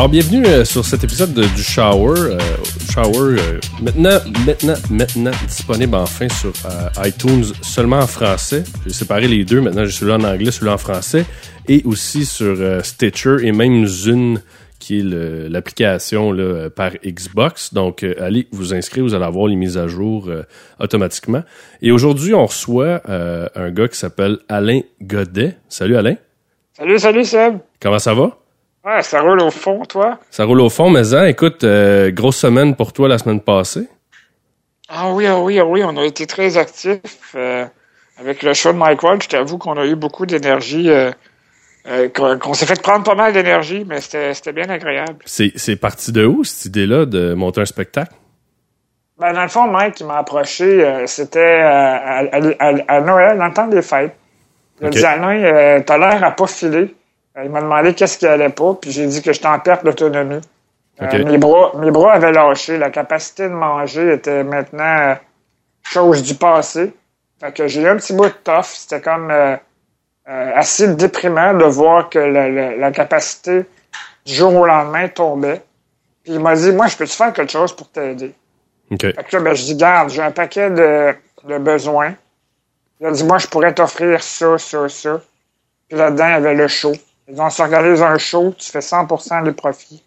Alors, bienvenue euh, sur cet épisode de- du Shower. Euh, Shower, euh, maintenant, maintenant, maintenant disponible enfin sur iTunes seulement en français. J'ai séparé les deux. Maintenant, j'ai celui-là en anglais, celui-là en français. Et aussi sur Stitcher et même Zune, qui est l'application par Xbox. Donc, allez vous inscrire, vous allez avoir les mises à jour automatiquement. Et aujourd'hui, on reçoit un gars qui s'appelle Alain Godet. Salut Alain. Salut, salut Seb. Comment ça va? Ouais, ça roule au fond, toi? Ça roule au fond, mais hein, écoute, euh, grosse semaine pour toi la semaine passée. Ah oui, ah oui, ah oui, on a été très actifs euh, avec le show de Mike Ward. Je t'avoue qu'on a eu beaucoup d'énergie, euh, qu'on s'est fait prendre pas mal d'énergie, mais c'était bien agréable. C'est, parti de où, cette idée-là, de monter un spectacle? Ben, dans le fond, Mike, il m'a approché, c'était à, à- à- à Noël, dans le temps des fêtes. Il Ok. a dit, Alain, t'as l'air à pas filer. Euh, Il m'a demandé qu'est-ce qui allait pas, puis j'ai dit que j'étais en perte d'autonomie. Euh, Ok. mes, bras, mes bras avaient lâché. La capacité de manger était maintenant euh, chose du passé. Fait que j'ai eu un petit bout de tough. C'était comme euh, euh, assez déprimant de voir que la, la- la capacité du jour au lendemain tombait. Puis il m'a dit, moi, je peux-tu faire quelque chose pour t'aider? OK. Fait que là, ben, je dis, garde, j'ai un paquet de, de besoins. Il a dit, moi, je pourrais t'offrir ça, ça, ça. Puis là-dedans, il y avait le show. Ils dit, on s'organise un show, tu fais 100% des profits.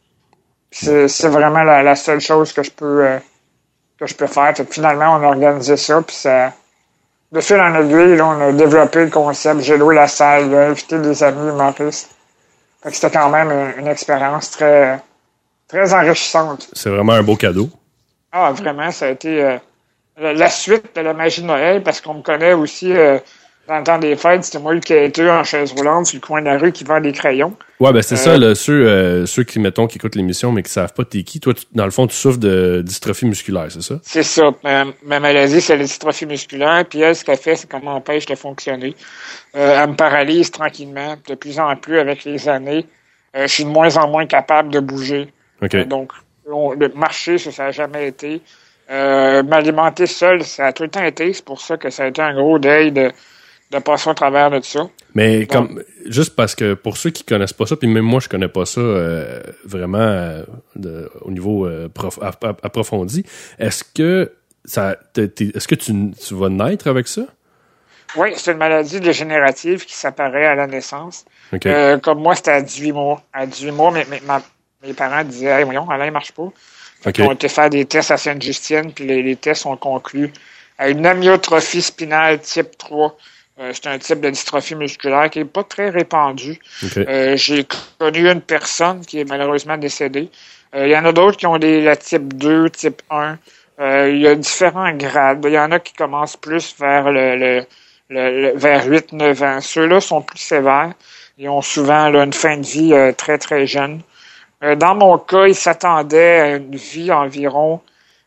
Puis c'est, c'est vraiment la, la seule chose que je peux, euh, que je peux faire. Fait que finalement, on a organisé ça, puis ça, de fil en aiguille, là, on a développé le concept. J'ai loué la salle, j'ai invité des amis humoristes. Fait que c'était quand même une, une expérience très, très enrichissante. C'est vraiment un beau cadeau. Ah, vraiment, ça a été euh, la, la suite de la magie de Noël, parce qu'on me connaît aussi euh, dans le temps des fêtes. C'était moi le quêteux en chaise roulante sur le coin de la rue qui vend des crayons. Ouais, ben c'est Euh, ça, là, ceux, euh, ceux qui, mettons, qui écoutent l'émission, mais qui savent pas t'es qui. Toi, tu- dans le fond, tu souffres de dystrophie musculaire, c'est ça? C'est ça. Ma, ma maladie, c'est la dystrophie musculaire. Puis elle, ce qu'elle fait, c'est qu'elle m'empêche de fonctionner. Euh, elle me paralyse tranquillement, de plus en plus avec les années. Euh, je suis de moins en moins capable de bouger. Euh, donc, on- le marcher, ça, ça n'a jamais été. Euh, M'alimenter seul, ça a tout le temps été. C'est pour ça que ça a été un gros deuil de, de passer au travers de ça. Mais comme, juste parce que pour ceux qui connaissent pas ça, puis même moi, je connais pas ça euh, vraiment euh, de- au niveau euh, prof- ap- ap- approfondi, est-ce que ça, t'es- t'es- est-ce que tu, tu vas naître avec ça? Oui, c'est une maladie dégénérative qui s'apparaît à la naissance. Comme moi, c'était à 18 mois. À 18 mois, mes, mes, ma- mes parents disaient, hey, voyons, Alain, il marche pas. OK. Ils ont été faire des tests à Sainte-Justine, puis les, les tests ont conclu à une amyotrophie spinale type 3. Euh, c'est un type de dystrophie musculaire qui est pas très répandu. Euh, J'ai connu une personne qui est malheureusement décédée. Euh, Il y en a d'autres qui ont des la type 2, type 1. Euh, Il y a différents grades. Il y en a qui commencent plus vers le, le, le- le- vers 8-9 ans. Ceux-là sont plus sévères. Ils ont souvent là, une fin de vie euh, très, très jeune. Euh, dans mon cas, ils s'attendaient à une vie environ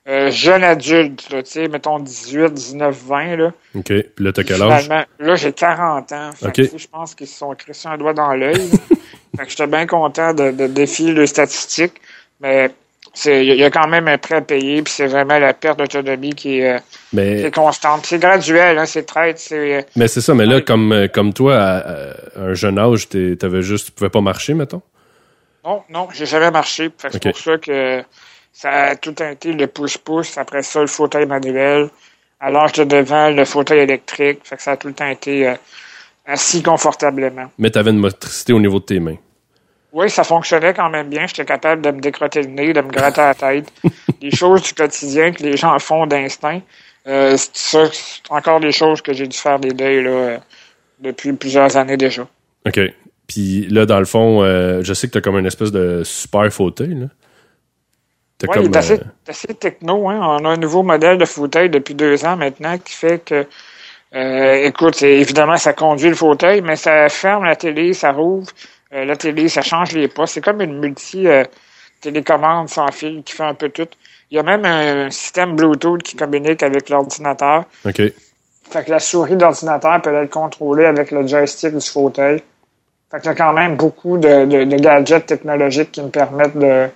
euh, jeune adulte, là, tu sais, mettons 18, 19, 20. Là. OK. Puis là, t'as quel âge? Finalement, là, j'ai 40 ans. Fait je pense qu'ils se sont crissés un doigt dans l'œil. fait que j'étais bien content de, de défier les statistiques. Mais il y, a- quand même un prêt à payer, puis c'est vraiment la perte d'autonomie qui est, euh, qui est constante. C'est graduel, hein, c'est traite, c'est. euh, mais c'est ça, mais là, comme, comme toi, à, à un jeune âge, t'avais juste, tu pouvais pas marcher, mettons? Non, non, j'ai jamais marché. Fait que Ok. C'est pour ça que ça a tout été le pouce-pouce. Après ça, le fauteuil manuel. À l'âge de devant, le fauteuil électrique. Fait que ça a tout le temps été euh, assis confortablement. Mais t'avais une motricité au niveau de tes mains. Oui, ça fonctionnait quand même bien. J'étais capable de me décrotter le nez, de me gratter la tête. des choses du quotidien que les gens font d'instinct. Euh, c'est encore des choses que j'ai dû faire des deuils là, euh, depuis plusieurs années déjà. OK. Puis là, dans le fond, euh, je sais que t'as comme une espèce de super fauteuil, là. Oui, il est assez, euh, assez techno. Hein? On a un nouveau modèle de fauteuil depuis deux ans maintenant qui fait que, euh, écoute, évidemment, ça conduit le fauteuil, mais ça ferme la télé, ça rouvre euh, la télé, ça change les postes. C'est comme une multi euh, télécommande sans fil qui fait un peu tout. Il y a même un système Bluetooth qui communique avec l'ordinateur. OK. Fait que la souris d'ordinateur peut être contrôlée avec le joystick du fauteuil. Fait qu'il y a quand même beaucoup de, de- de gadgets technologiques qui me permettent de,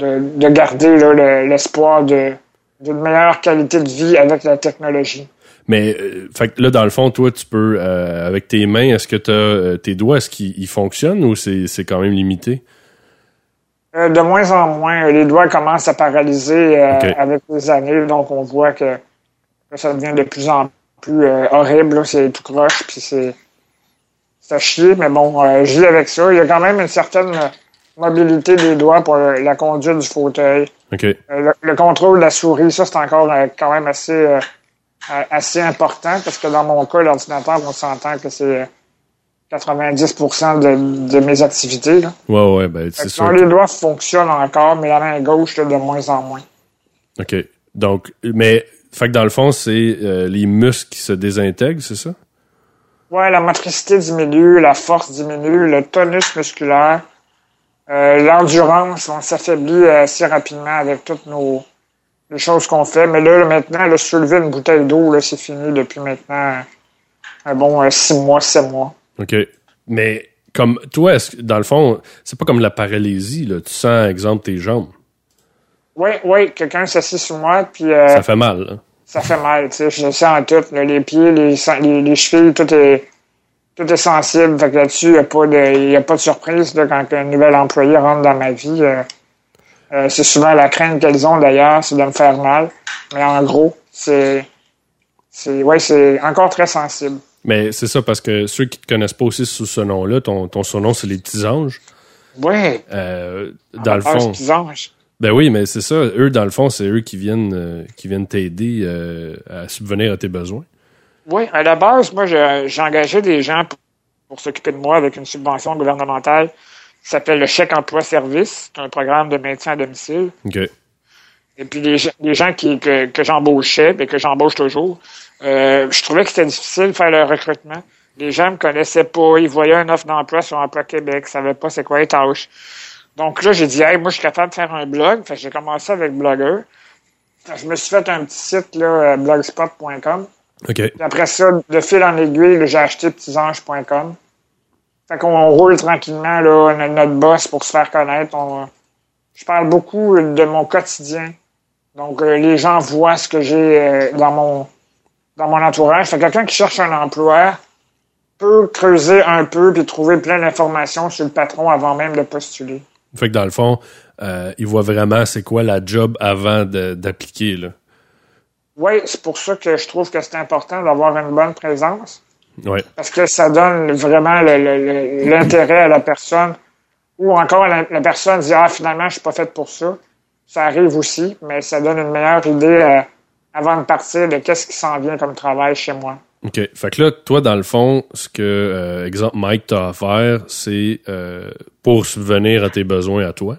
de, de garder le- l'espoir d'une meilleure qualité de vie avec la technologie. Mais euh, fait que là, dans le fond, toi, tu peux euh, avec tes mains, est-ce que t'as euh, tes doigts, est-ce qu'ils ils fonctionnent ou c'est quand même limité? De moins en moins. Les doigts commencent à paralyser avec les années, donc on voit que, que ça devient de plus en plus horrible. C'est tout croche, puis c'est à chier, mais bon, je vis avec ça. Il y a quand même une certaine mobilité des doigts pour la conduite du fauteuil. Euh, le, le contrôle de la souris, ça, c'est encore euh, quand même assez, euh, assez important parce que dans mon cas, l'ordinateur, on s'entend que c'est euh, 90% de, de mes activités. Là. Ouais, ouais, ben, c'est sûr. les doigts fonctionnent encore, mais la main gauche, là, de moins en moins. OK. Donc, mais, fait que dans le fond, c'est euh, les muscles qui se désintègrent, c'est ça? Ouais, la motricité diminue, la force diminue, le tonus musculaire, l'endurance, on s'affaiblit assez rapidement avec toutes nos les choses qu'on fait. Mais là, maintenant, là, soulever une bouteille d'eau, c'est fini depuis maintenant un bon euh, six mois, sept mois. OK. Mais, comme, toi, est-ce que, dans le fond, c'est pas comme la paralysie, là. Tu sens, exemple, tes jambes. Oui, oui, quelqu'un s'assied sur moi, puis euh, Ça fait mal, là. ça fait mal, tu sais, je le sens en tout, là, les pieds, les, les, les chevilles, tout est, tout est sensible. Fait que là-dessus, il n'y a, pas de- y a pas de surprise là, quand un nouvel employé rentre dans ma vie. euh, euh, c'est souvent la crainte qu'elles ont d'ailleurs, c'est de me faire mal. Mais en gros, c'est, c'est, ouais, c'est encore très sensible. Mais c'est ça, parce que ceux qui te connaissent pas aussi sous ce nom-là, ton, ton surnom, c'est les petits anges. Oui, Euh, dans le Ah, fond. petits anges. Ben oui, mais c'est ça. Eux, dans le fond, c'est eux qui viennent, qui viennent t'aider à subvenir à tes besoins. Oui, à la base, moi, je- j'ai engagé des gens pour, pour s'occuper de moi avec une subvention gouvernementale qui s'appelle le chèque emploi-service. C'est un programme de maintien à domicile. OK. Et puis les, gens- les gens qui, que, que j'embauchais, et que j'embauche toujours, euh, je trouvais que c'était difficile de faire le recrutement. Les gens me connaissaient pas, ils voyaient une offre d'emploi sur Emploi Québec, ils savaient pas c'est quoi les tâches. Donc là, j'ai dit, hey, moi, je suis capable de faire un blog. Fait que j'ai commencé avec Blogger. Je me suis fait un petit site, là, euh, blogspot.com. OK. Puis après ça, de fil en aiguille, j'ai acheté petitsanges.com. Fait qu'on roule tranquillement, là, notre, notre boss pour se faire connaître. On- je parle beaucoup de mon quotidien. Donc, euh, les gens voient ce que j'ai euh, dans mon dans mon entourage. Fait que quelqu'un qui cherche un emploi peut creuser un peu puis trouver plein d'informations sur le patron avant même de postuler. Fait que dans le fond, euh, ils voient vraiment c'est quoi la job avant d'appliquer, là. Oui, c'est pour ça que je trouve que c'est important d'avoir une bonne présence. Ouais. parce que ça donne vraiment l'intérêt à la personne. Ou encore la, la personne dit ah finalement je suis pas faite pour ça. Ça arrive aussi, mais ça donne une meilleure idée euh, avant de partir de qu'est-ce qui s'en vient comme travail chez moi. OK. Fait que là, toi, dans le fond, ce que, euh, exemple, Mike t'a offert, c'est euh, pour subvenir à tes besoins à toi.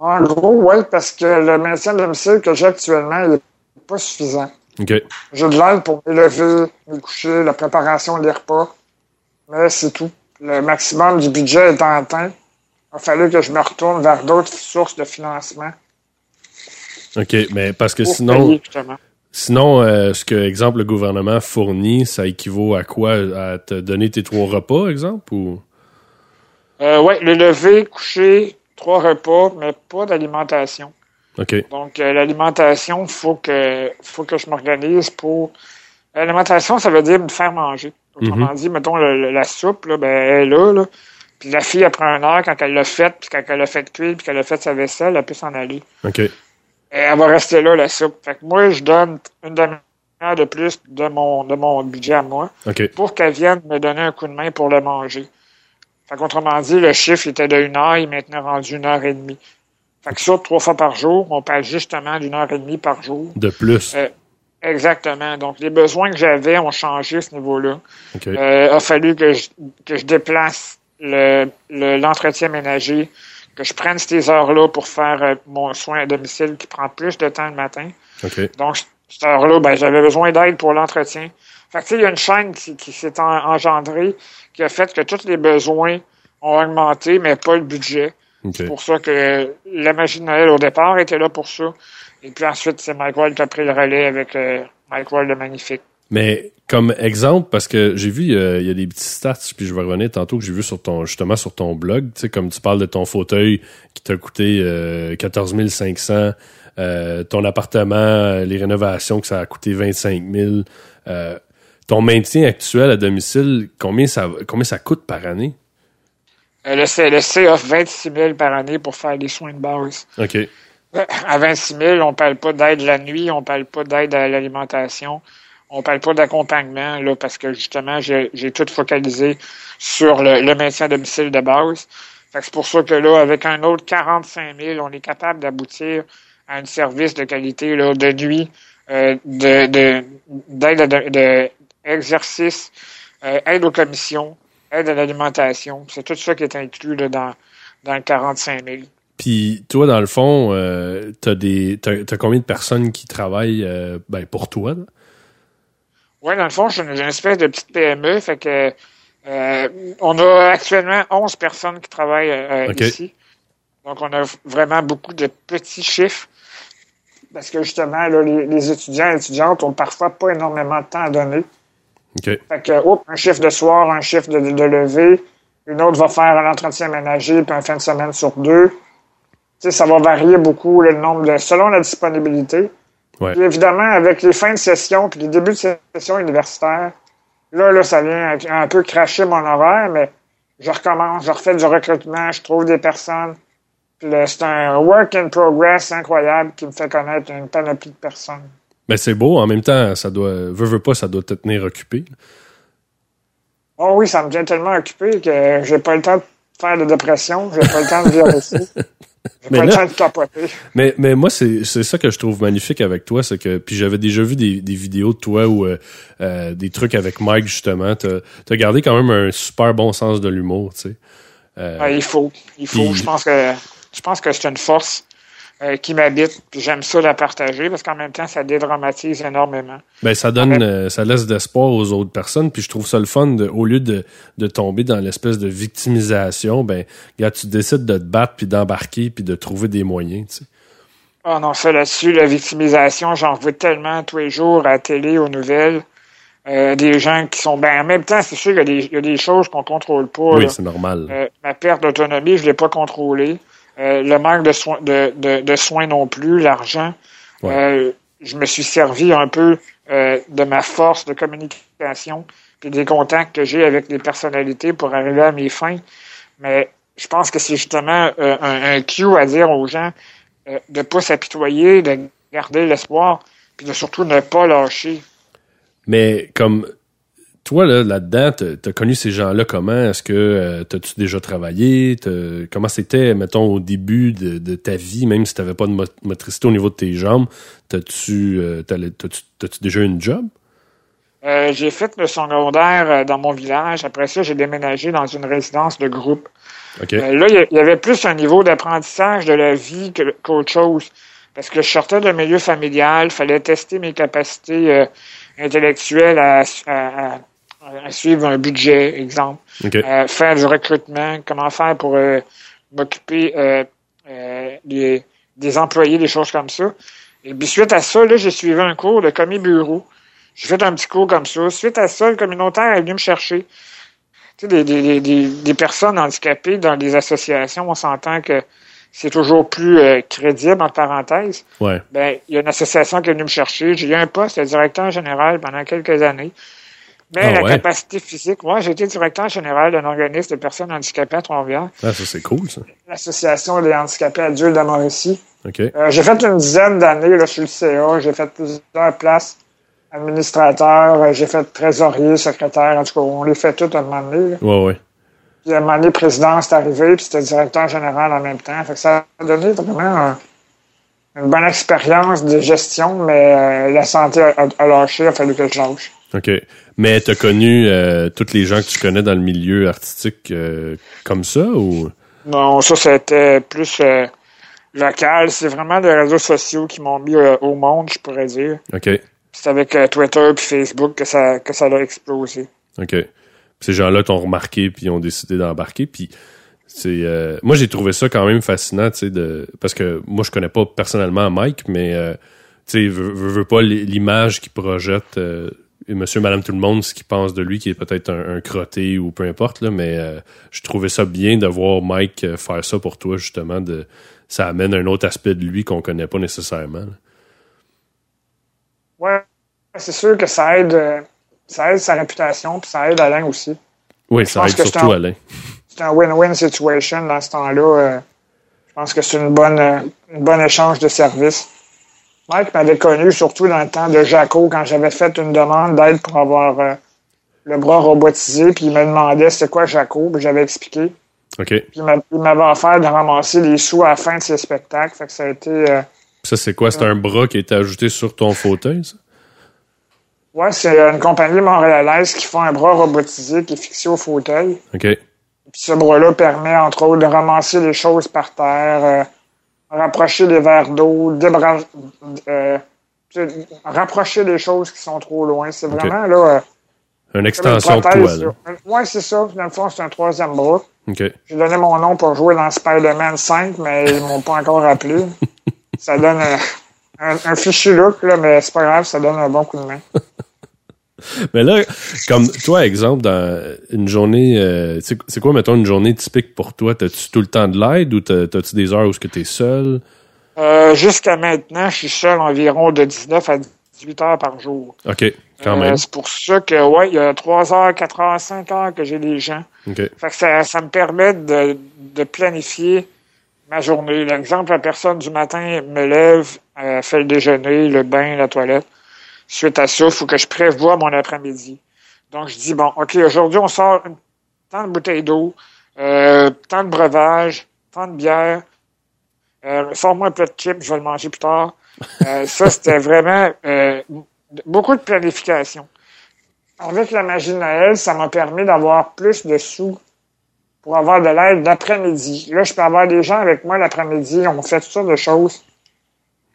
En gros, oui, parce que le maintien de domicile que j'ai actuellement il est pas suffisant. OK. J'ai de l'aide pour me lever, me coucher, la préparation des repas, mais c'est tout. Le maximum du budget étant atteint, il a fallu que je me retourne vers d'autres sources de financement OK. Mais parce que sinon, payer, sinon euh, ce que, exemple, le gouvernement fournit, ça équivaut à quoi? À te donner tes trois repas, exemple? Ou... Euh, oui, le lever, coucher, trois repas, mais pas d'alimentation. Donc, euh, l'alimentation, faut que, faut que je m'organise pour. L'alimentation, ça veut dire me faire manger. Autrement dit, mettons, le- le- la soupe, là, ben, elle est là, là. Puis la fille, après une heure, quand elle l'a faite, puis quand elle l'a fait cuire, puis qu'elle a fait sa vaisselle, elle peut s'en aller. OK. Et elle va rester là, la soupe. Fait que moi, je donne une demi-heure de plus de mon, de mon budget à moi pour qu'elle vienne me donner un coup de main pour le manger. Fait qu'autrement dit, le chiffre était de une heure, il est maintenant rendu une heure et demie. Fait que ça, trois fois par jour, on parle justement d'une heure et demie par jour. De plus. Euh, Exactement. Donc, les besoins que j'avais ont changé à ce niveau-là. OK. Euh, a fallu que je, que je déplace le, le- l'entretien ménager, que je prenne ces heures-là pour faire euh, mon soin à domicile qui prend plus de temps le matin. Donc, cette heure-là, ben, j'avais besoin d'aide pour l'entretien. Fait que, il y a une chaîne qui, qui s'est en- engendrée qui a fait que tous les besoins ont augmenté, mais pas le budget. C'est pour ça que la magie de Noël, au départ, était là pour ça. Et puis ensuite, c'est Mike Wall qui a pris le relais avec euh, Mike Wall le Magnifique. Mais comme exemple, parce que j'ai vu, euh, il y a des petits stats, puis je vais revenir tantôt que j'ai vu sur ton, justement sur ton blog, tu sais, comme tu parles de ton fauteuil qui t'a coûté euh, 14 500, euh, ton appartement, euh, les rénovations que ça a coûté 25 000, euh, ton maintien actuel à domicile, combien ça, combien ça coûte par année? Euh, le CLSC offre 26 000 par année pour faire des soins de base. OK. À 26 000, on parle pas d'aide la nuit, on parle pas d'aide à l'alimentation, on parle pas d'accompagnement, là, parce que justement, j'ai tout focalisé sur le, le maintien à domicile de base. c'est pour ça que là, avec un autre 45 000, on est capable d'aboutir à un service de qualité là, de nuit, euh, de d'aide de, de, exercice, euh, aide aux commissions, aide à l'alimentation. C'est tout ça qui est inclus là, dans, dans le 45 000. Puis toi, dans le fond, euh, t'as des t'as, combien de personnes qui travaillent euh, ben, pour toi? Oui, dans le fond, j'ai une, espèce de petite PME, fait que euh, on a actuellement 11 personnes qui travaillent ici. Donc on a vraiment beaucoup de petits chiffres. Parce que justement, là, les, étudiants et étudiantes ont parfois pas énormément de temps à donner. Fait que, un chiffre de soir, un chiffre de, de lever, une autre va faire un entretien ménager, puis un fin de semaine sur deux ça va varier beaucoup le nombre de selon la disponibilité. évidemment, avec les fins de session puis les débuts de session universitaire, là, là, ça vient un peu cracher mon horaire, mais je recommence, je refais du recrutement, je trouve des personnes. C'est un work in progress incroyable qui me fait connaître une panoplie de personnes. Mais c'est beau, en même temps, ça doit, veux, veux pas, ça doit te tenir occupé. Oh oui, ça me tient tellement occupé que j'ai pas le temps de faire de dépression, j'ai pas le temps de vivre ici. mais, mais, mais moi, c'est ça que je trouve magnifique avec toi, c'est que, puis j'avais déjà vu des, des vidéos de toi ou euh, euh, des trucs avec Mike, justement. T'as as gardé quand même un super bon sens de l'humour, tu sais. Euh, il faut, il faut. je pense que je pense que c'est une force. Euh, qui m'habite. J'aime ça la partager parce qu'en même temps, ça dédramatise énormément. Ben, ça donne, euh, ça laisse d'espoir aux autres personnes. Puis je trouve ça le fun de, au lieu de, de tomber dans l'espèce de victimisation, ben, regarde, tu décides de te battre puis d'embarquer puis de trouver des moyens, tu sais. Ah non, ça là-dessus, la victimisation, j'en veux tellement tous les jours à la télé, aux nouvelles. Euh, des gens qui sont ben en même temps c'est sûr qu'il y, a des choses qu'on contrôle pas oui c'est normal ma perte d'autonomie je l'ai pas contrôlée euh, le manque de, soins de, de, soins non plus, l'argent. Euh, je me suis servi un peu euh, de ma force de communication et des contacts que j'ai avec les personnalités pour arriver à mes fins. Mais je pense que c'est justement un, un cue à dire aux gens de ne pas s'apitoyer, de garder l'espoir, puis de surtout ne pas lâcher. Mais comme toi, là, là-dedans, t'as connu ces gens-là comment? Est-ce que euh, t'as-tu déjà travaillé? Comment c'était, mettons, au début de, ta vie, même si t'avais pas de motricité au niveau de tes jambes, t'as-tu euh, déjà eu une job? Euh, j'ai fait le secondaire dans mon village. Après ça, j'ai déménagé dans une résidence de groupe. là, il y, avait plus un niveau d'apprentissage de la vie qu'autre chose. Parce que je sortais d'un milieu familial, fallait tester mes capacités intellectuelles à, à suivre un budget, exemple, euh, faire du recrutement, comment faire pour euh, m'occuper euh, des, des, employés, des choses comme ça. Et puis suite à ça, là, j'ai suivi un cours de commis bureau. J'ai fait un petit cours comme ça. Suite à ça, le communautaire est venu me chercher. Tu sais, des, des, des, des personnes handicapées dans des associations, on s'entend que c'est toujours plus crédible, en parenthèse. Ouais. Ben, il y a une association qui est venue me chercher. J'ai eu un poste de directeur général pendant quelques années. Mais ah la capacité physique, moi, j'ai été directeur général d'un organisme de personnes handicapées à Trois-Rivières. Ah, ça, c'est cool, ça. L'Association des handicapés adultes de Mauricie. OK. Euh, j'ai fait une dizaine d'années là, sur le CA. J'ai fait plusieurs places administrateur. Euh, j'ai fait trésorier, secrétaire. En tout cas, on les fait toutes à un moment donné. Oui, oui. Puis à un moment donné, président, c'est arrivé, puis c'était directeur général en même temps. Fait que ça a donné vraiment une bonne expérience de gestion, mais euh, la santé a, a, lâché, il a fallu que je lâche. OK. Mais tu as connu euh, toutes les gens que tu connais dans le milieu artistique euh, comme ça ou? Non, ça c'était plus euh, local. C'est vraiment les réseaux sociaux qui m'ont mis au monde, je pourrais dire. OK. C'est avec Twitter puis Facebook que ça que ça a explosé. OK. ces gens-là t'ont remarqué puis ont décidé d'embarquer puis c'est moi j'ai trouvé ça quand même fascinant, tu sais de parce que moi je connais pas personnellement Mike mais tu sais veux, veux, pas l'image qu'il projette monsieur, madame, tout le monde, ce qu'il pense de lui, qui est peut-être un, crotté ou peu importe, là, mais euh, je trouvais ça bien de voir Mike euh, faire ça pour toi, justement. De, ça amène un autre aspect de lui qu'on connaît pas nécessairement. Ouais, c'est sûr que ça aide, euh, ça aide sa réputation, puis ça aide Alain aussi. Oui, ça aide surtout Alain. C'est un win-win situation dans ce temps-là. Euh, je pense que c'est une bonne, une bonne échange de services. Mike m'avait connu surtout dans le temps de Jaco quand j'avais fait une demande d'aide pour avoir euh, le bras robotisé, puis il me demandait c'était quoi Jaco, puis j'avais expliqué. OK. Puis il m'avait offert de ramasser les sous à la fin de ses spectacles. Fait que ça a été. euh, Ça, c'est quoi? C'est un bras qui a été ajouté sur ton fauteuil, ça? ouais, c'est une compagnie montréalaise qui fait un bras robotisé qui est fixé au fauteuil. OK. Puis ce bras-là permet, entre autres, de ramasser les choses par terre, euh, rapprocher les verres d'eau, débran- euh, rapprocher les choses qui sont trop loin. C'est vraiment là. euh, Une une extension de prothèse, là. Ouais, c'est ça. Dans le fond, c'est un troisième bras. OK. J'ai donné mon nom pour jouer dans Spider-Man 5, mais ils m'ont pas encore appelé. ça donne euh, un, un fichu look, là, mais c'est pas grave, ça donne un bon coup de main. Mais là, comme toi, exemple, dans une journée, euh, c'est quoi, mettons, une journée typique pour toi? T'as-tu tout le temps de l'aide ou t'as- t'as-tu des heures où est-ce que t'es seul? Euh, Jusqu'à maintenant, je suis seul environ de 19 à 18 heures par jour. OK, quand Euh, même. c'est pour ça que, ouais, il y a 3 heures, 4 heures, 5 heures que j'ai des gens. OK. Fait que ça, ça me permet de, de planifier ma journée. L'exemple, la personne du matin me lève, fait le déjeuner, le bain, la toilette. Suite à ça, il faut que je prévoie mon après-midi. Donc, je dis, bon, OK, aujourd'hui, on sort une, tant de bouteilles d'eau, euh, tant de breuvage, tant de bière. Euh, Sors-moi un plat de chips, je vais le manger plus tard. Euh, ça, c'était vraiment euh, beaucoup de planification. Avec la magie de Noël, ça m'a permis d'avoir plus de sous pour avoir de l'aide l'après-midi. Là, je peux avoir des gens avec moi l'après-midi, on fait toutes sortes de choses.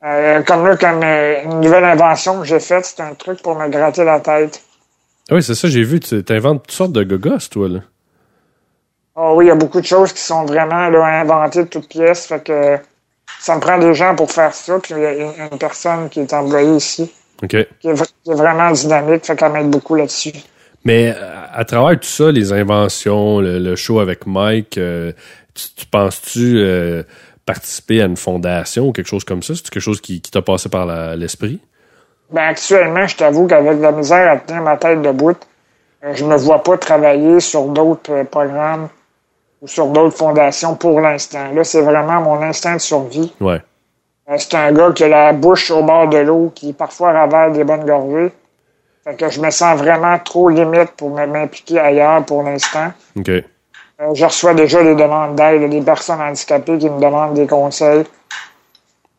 Euh, comme là, comme euh, une nouvelle invention que j'ai faite, c'est un truc pour me gratter la tête. Ah oui, c'est ça, j'ai vu. Tu inventes toutes sortes de gogos, toi, là. Ah oui, il y a beaucoup de choses qui sont vraiment là, inventées de toutes pièces. Fait que ça me prend des gens pour faire ça. Puis il y a une, personne qui est employée ici, OK. qui est, qui est vraiment dynamique, fait qu'elle m'aide beaucoup là-dessus. Mais à travers tout ça, les inventions, le, le show avec Mike, euh, tu, tu penses-tu participer à une fondation ou quelque chose comme ça? C'est quelque chose qui, qui t'a passé par l'esprit? Ben actuellement, je t'avoue qu'avec la misère à tenir ma tête debout, euh, je me vois pas travailler sur d'autres euh, programmes ou sur d'autres fondations pour l'instant. Là, c'est vraiment mon instinct de survie. Ouais. Euh, c'est un gars qui a la bouche au bord de l'eau, qui parfois ravale des bonnes gorgées. Fait que je me sens vraiment trop limite pour m'impliquer ailleurs pour l'instant. OK. Euh, je reçois déjà des demandes d'aide, des personnes handicapées qui me demandent des conseils.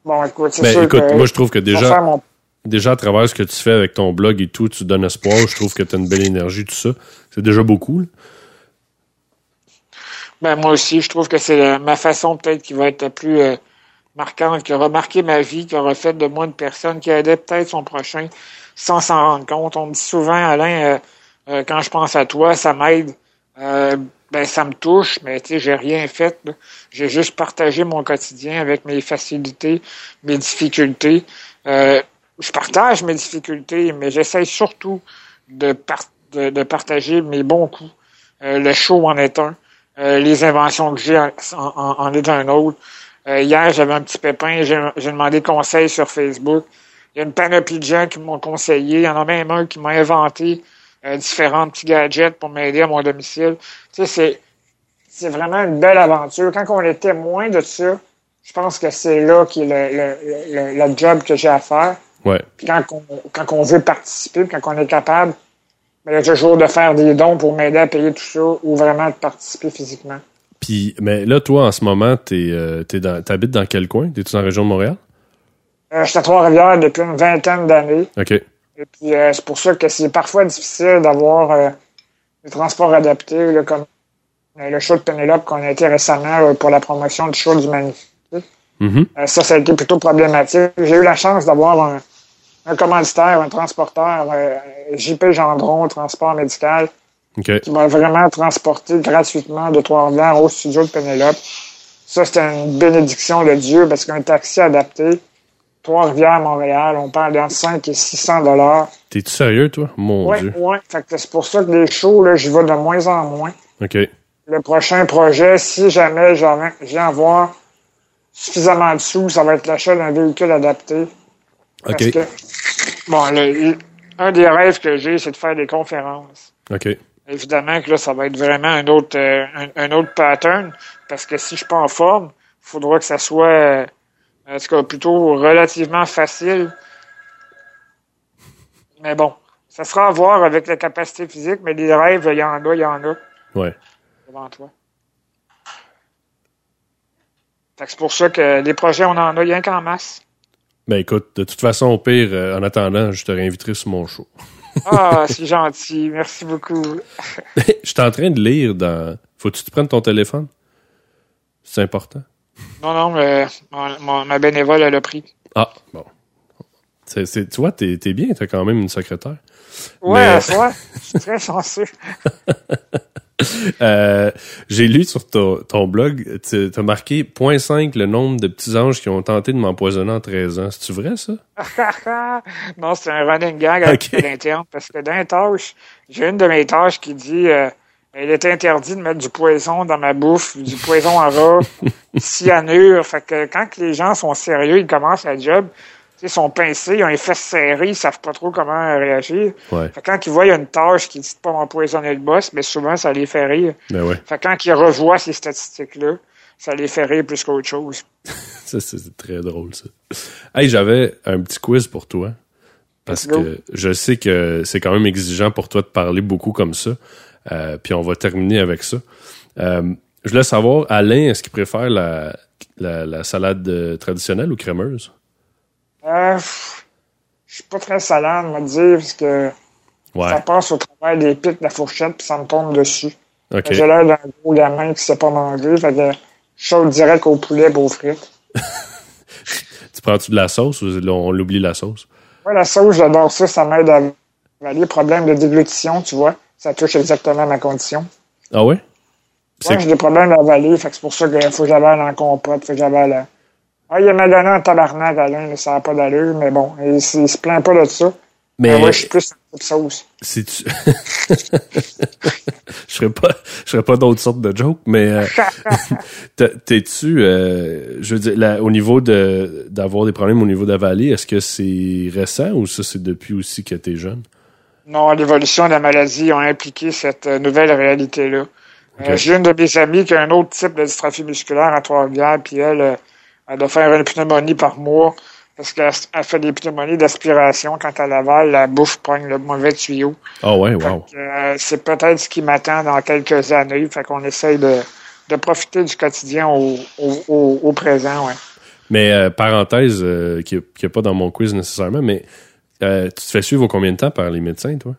Bon, écoute, c'est Ben, sûr écoute, que moi, je trouve que déjà, mon déjà à travers ce que tu fais avec ton blog et tout, tu donnes espoir. Je trouve que tu as une belle énergie, tout ça. C'est déjà beaucoup. là. Ben, moi aussi, je trouve que c'est euh, ma façon peut-être qui va être la plus euh, marquante, qui aura marqué ma vie, qui aura fait de moi une personne qui aidait peut-être son prochain sans s'en rendre compte. On me dit souvent, Alain, euh, euh, quand je pense à toi, ça m'aide. Euh, ben, ça me touche, mais tu sais, j'ai rien fait. J'ai juste partagé mon quotidien avec mes facilités, mes difficultés. Euh, je partage mes difficultés, mais j'essaye surtout de, par- de, de partager mes bons coups. Euh, le show en est un. Les inventions que j'ai en, en, est un autre. Hier, j'avais un petit pépin, j'ai demandé conseil sur Facebook. Il y a une panoplie de gens qui m'ont conseillé. Il y en a même un qui m'a inventé euh, différents petits gadgets pour m'aider à mon domicile. Tu sais, c'est c'est vraiment une belle aventure. Quand on est témoin de ça, je pense que c'est là qui est le, le, le, le job que j'ai à faire. Ouais. Puis quand on, quand on veut participer, puis quand on est capable, ben, il y a toujours de faire des dons pour m'aider à payer tout ça ou vraiment de participer physiquement. Puis, mais là, toi, en ce moment, t'es, euh, t'es dans, t'habites dans quel coin? T'es-tu dans la région de Montréal? Euh, je suis à Trois-Rivières depuis une vingtaine d'années. OK. Et puis euh, c'est pour ça que c'est parfois difficile d'avoir euh, des transports adaptés, là, comme euh, le show de Penelope qu'on a été récemment là, pour la promotion du show du Magnifique. Mhm. Euh, ça, ça a été plutôt problématique. J'ai eu la chance d'avoir un, un commanditaire, un transporteur, euh, JP Gendron, transport médical, OK. qui m'a vraiment transporté gratuitement de Trois-Rivières au studio de Penelope. Ça, c'était une bénédiction de Dieu parce qu'un taxi adapté, Trois-Rivières, Montréal, on parle d'entre 5 et 600 dollars. T'es-tu sérieux, toi? Mon Ouais, Dieu. ouais. Fait que c'est pour ça que les shows, là, j'y vais de moins en moins. OK. Le prochain projet, si jamais j'en j'ai à voir suffisamment de sous, ça va être l'achat d'un véhicule adapté. Parce OK. que, bon, le- un des rêves que j'ai, c'est de faire des conférences. OK. évidemment que là, ça va être vraiment un autre, euh, un, un autre pattern. Parce que si je suis pas en forme, il faudra que ça soit, en tout cas, plutôt relativement facile. Mais bon, ça sera à voir avec la capacité physique, mais les rêves, il y en a, il y en a Ouais. devant toi. C'est pour ça que les projets, on en a rien qu'en masse. Ben écoute, de toute façon, au pire, euh, en attendant, je te réinviterai sur mon show. Ah, c'est gentil. Merci beaucoup. je suis en train de lire dans. Faut-tu te prendre ton téléphone? C'est important. Non, non, mais mon- mon- ma bénévole, elle a pris. Ah, bon. Tu vois, t'es, bien, t'as quand même une secrétaire. Ouais, Mais- ouais, je suis très chanceux. Euh, j'ai lu sur ton, ton blog, tu as marqué 0.5 le nombre de petits anges qui ont tenté de m'empoisonner en 13 ans. C'est-tu vrai, ça? non, c'est un running gag avec l'interne, parce que dans les tâches, j'ai une de mes tâches qui dit euh, il est interdit de mettre du poison dans ma bouffe, du poison à rat, cyanure. Fait que quand que les gens sont sérieux, ils commencent la job, ils sont pincés, ils ont les fesses serrées, ils savent pas trop comment réagir. Ouais. Fait que quand ils voient une tâche qui dit de pas m'empoisonner le boss, mais souvent ça les fait rire. Ben ouais. Fait que quand ils revoient ces statistiques-là, ça les fait rire plus qu'autre chose. Ça, c'est très drôle, ça. Hey, j'avais un petit quiz pour toi. Parce go. que je sais que c'est quand même exigeant pour toi de parler beaucoup comme ça. Euh, puis on va terminer avec ça. Euh, je voulais savoir, Alain, est-ce qu'il préfère la, la, la salade euh, traditionnelle ou crémeuse? Euh, je suis pas très salade, on va dire, parce que Ouais. ça passe au travers des pics de la fourchette puis ça me tombe dessus. OK. J'ai l'air d'un gros gamin qui sait pas manger, fait que je saute direct au poulet et aux frites. Tu prends-tu de la sauce ou on l'oublie la sauce? Moi, la sauce, j'adore ça, ça m'aide à avaler. Problème de déglutition, tu vois, ça touche exactement à ma condition. Ah ouais? C'est- Moi, j'ai des problèmes d'avaler, fait que c'est pour ça qu'il faut que j'avale en compote, faut que j'avale... euh, Ah, il m'a donné un tabarnak, Alain, mais ça n'a pas d'allure, mais bon, il, il se plaint pas de ça. mais moi, je suis plus un type sauce. si tu... je ferais pas, je ferais pas d'autres sortes de jokes, mais euh, t'es-tu, euh, je veux dire, là, au niveau de d'avoir des problèmes au niveau d'avaler, est-ce que c'est récent ou ça c'est depuis aussi que t'es jeune? Non, l'évolution de la maladie a impliqué cette euh, nouvelle réalité-là. Euh, J'ai une de mes amies qui a un autre type de dystrophie musculaire à Trois-Rivières, puis elle, euh, elle doit faire une pneumonie par mois parce qu'elle elle fait des pneumonies d'aspiration. Quand elle avale, la bouffe pogne le mauvais tuyau. Ah ouais, Fait wow. euh, c'est peut-être ce qui m'attend dans quelques années. Fait qu'on essaye de, de profiter du quotidien au, au, au, au présent, ouais. Mais euh, parenthèse, qui n'est pas dans mon quiz nécessairement, mais euh, tu te fais suivre au combien de temps par les médecins, toi?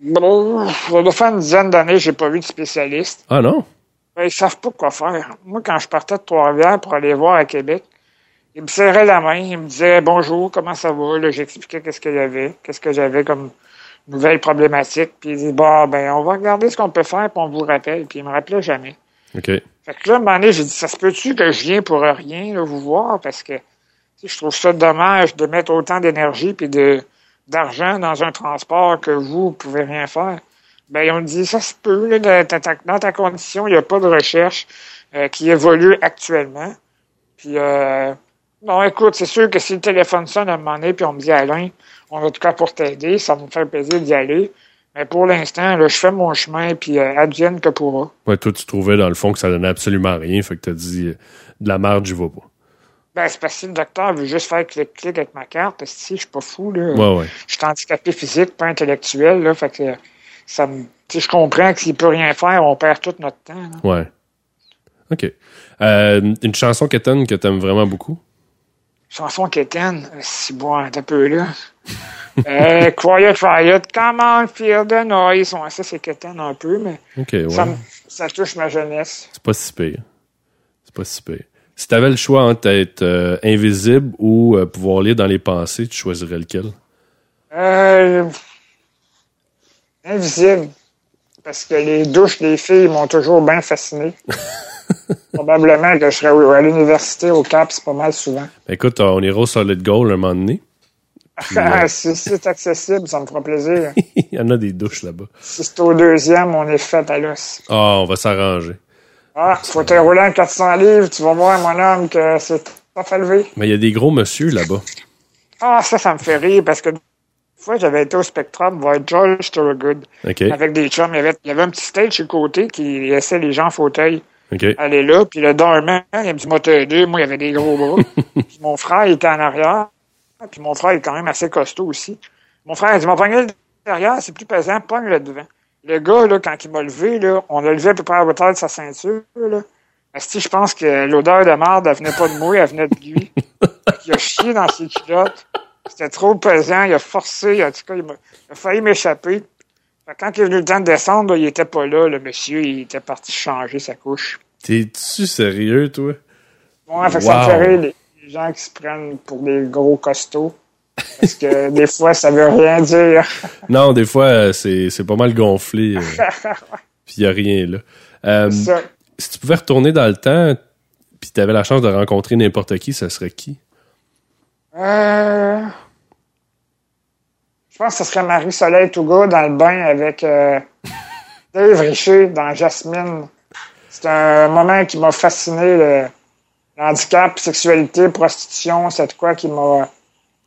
Bon, ça doit faire une dizaine d'années que j'ai pas vu de spécialiste. Ah non? Ben, ils savent pas quoi faire. Moi, quand je partais de Trois-Rivières pour aller voir à Québec, ils me serraient la main, ils me disaient bonjour, comment ça va? Là, j'expliquais qu'est-ce qu'il y avait, qu'est-ce que j'avais comme nouvelle problématique. Puis ils disaient, bon, ben, on va regarder ce qu'on peut faire, puis on vous rappelle. Puis ils me rappelaient jamais. OK. Fait que là, à un moment donné, j'ai dit, ça se peut-tu que je viens pour rien, là, vous voir? Parce que, je trouve ça dommage de mettre autant d'énergie puis de, d'argent dans un transport que vous, pouvez rien faire. Ben, on dit, ça se peut, là, dans ta, condition, il n'y a pas de recherche euh, qui évolue actuellement. Puis, euh, non, écoute, c'est sûr que si le téléphone sonne à un moment donné, puis on me dit, Alain, on a tout cas pour t'aider, ça me faire plaisir d'y aller. Mais pour l'instant, je fais mon chemin, puis euh, advienne que pourra. Ouais, toi, tu trouvais dans le fond que ça donnait absolument rien, fait que t'as dit euh, de la merde, j'y vais pas. Ben, c'est parce que le docteur veut juste faire clic-clic avec ma carte. Si, je suis pas fou, là. Ouais, ouais. Je suis handicapé physique, pas intellectuel, là. Fait que ça me. Tu je comprends que s'il peut rien faire, on perd tout notre temps. là. Ouais. OK. Euh, une chanson qu'Étonne que t'aimes vraiment beaucoup? Chanson quétaine, si bon, un peu là. euh, Quiet Riot, Come on, feel the noise. Ouais, ça, c'est quétaine un peu, mais ouais. ça, ça touche ma jeunesse. C'est pas si pire. C'est pas si pire. Si t'avais le choix entre être euh, invisible ou euh, pouvoir lire dans les pensées, tu choisirais lequel? Euh, invisible. Parce que les douches des filles m'ont toujours bien fasciné. Probablement que je serais à l'université au Cap, c'est pas mal souvent. Ben, écoute, on ira au Solid Gold un moment donné. Ah, si c'est accessible, ça me fera plaisir. Il y en a des douches là-bas. si c'est au deuxième, on est fait à l'os. Ah, on va s'arranger. Ah, faut te rouler en 400 livres, tu vas voir, mon homme, que c'est pas fait lever. Mais il y a des gros monsieur là-bas. Ah, ça, ça me fait rire parce que des fois, j'avais été au Spectrum voir George Thorogood OK. avec des chums. Il y, avait, il y avait un petit stage sur le côté qui laissait les gens en fauteuil OK. aller là. Puis le dormant, il me dit, moi, t'aider. Moi, il y avait des gros bras. puis mon frère, il était en arrière. Puis mon frère est quand même assez costaud aussi. Mon frère, il dit, mon pogné le derrière, c'est plus pesant, pogne le devant. Le gars, là, quand il m'a levé, là, on a levé à peu près à la hauteur de sa ceinture, là. Asti, je pense que l'odeur de merde, elle venait pas de moi, elle venait de lui. il a chié dans ses culottes. C'était trop pesant, il a forcé, en tout cas, il, m'a- il a failli m'échapper. Quand il est venu le temps de descendre, là, il était pas là, le monsieur, il était parti changer sa couche. T'es-tu sérieux, toi? Ouais, fait que ça me Wow. fait rire les, les gens qui se prennent pour des gros costauds. Parce que des fois, ça veut rien dire. Non, des fois, c'est c'est pas mal gonflé. euh, Puis y a rien, là. Euh, si tu pouvais retourner dans le temps, puis t'avais la chance de rencontrer n'importe qui, ça serait qui? Euh, je pense que ce serait Marie-Soleil Touga dans le bain avec euh, Dave Richer dans Jasmine. C'est un moment qui m'a fasciné, le, handicap, sexualité, prostitution, c'est quoi qui m'a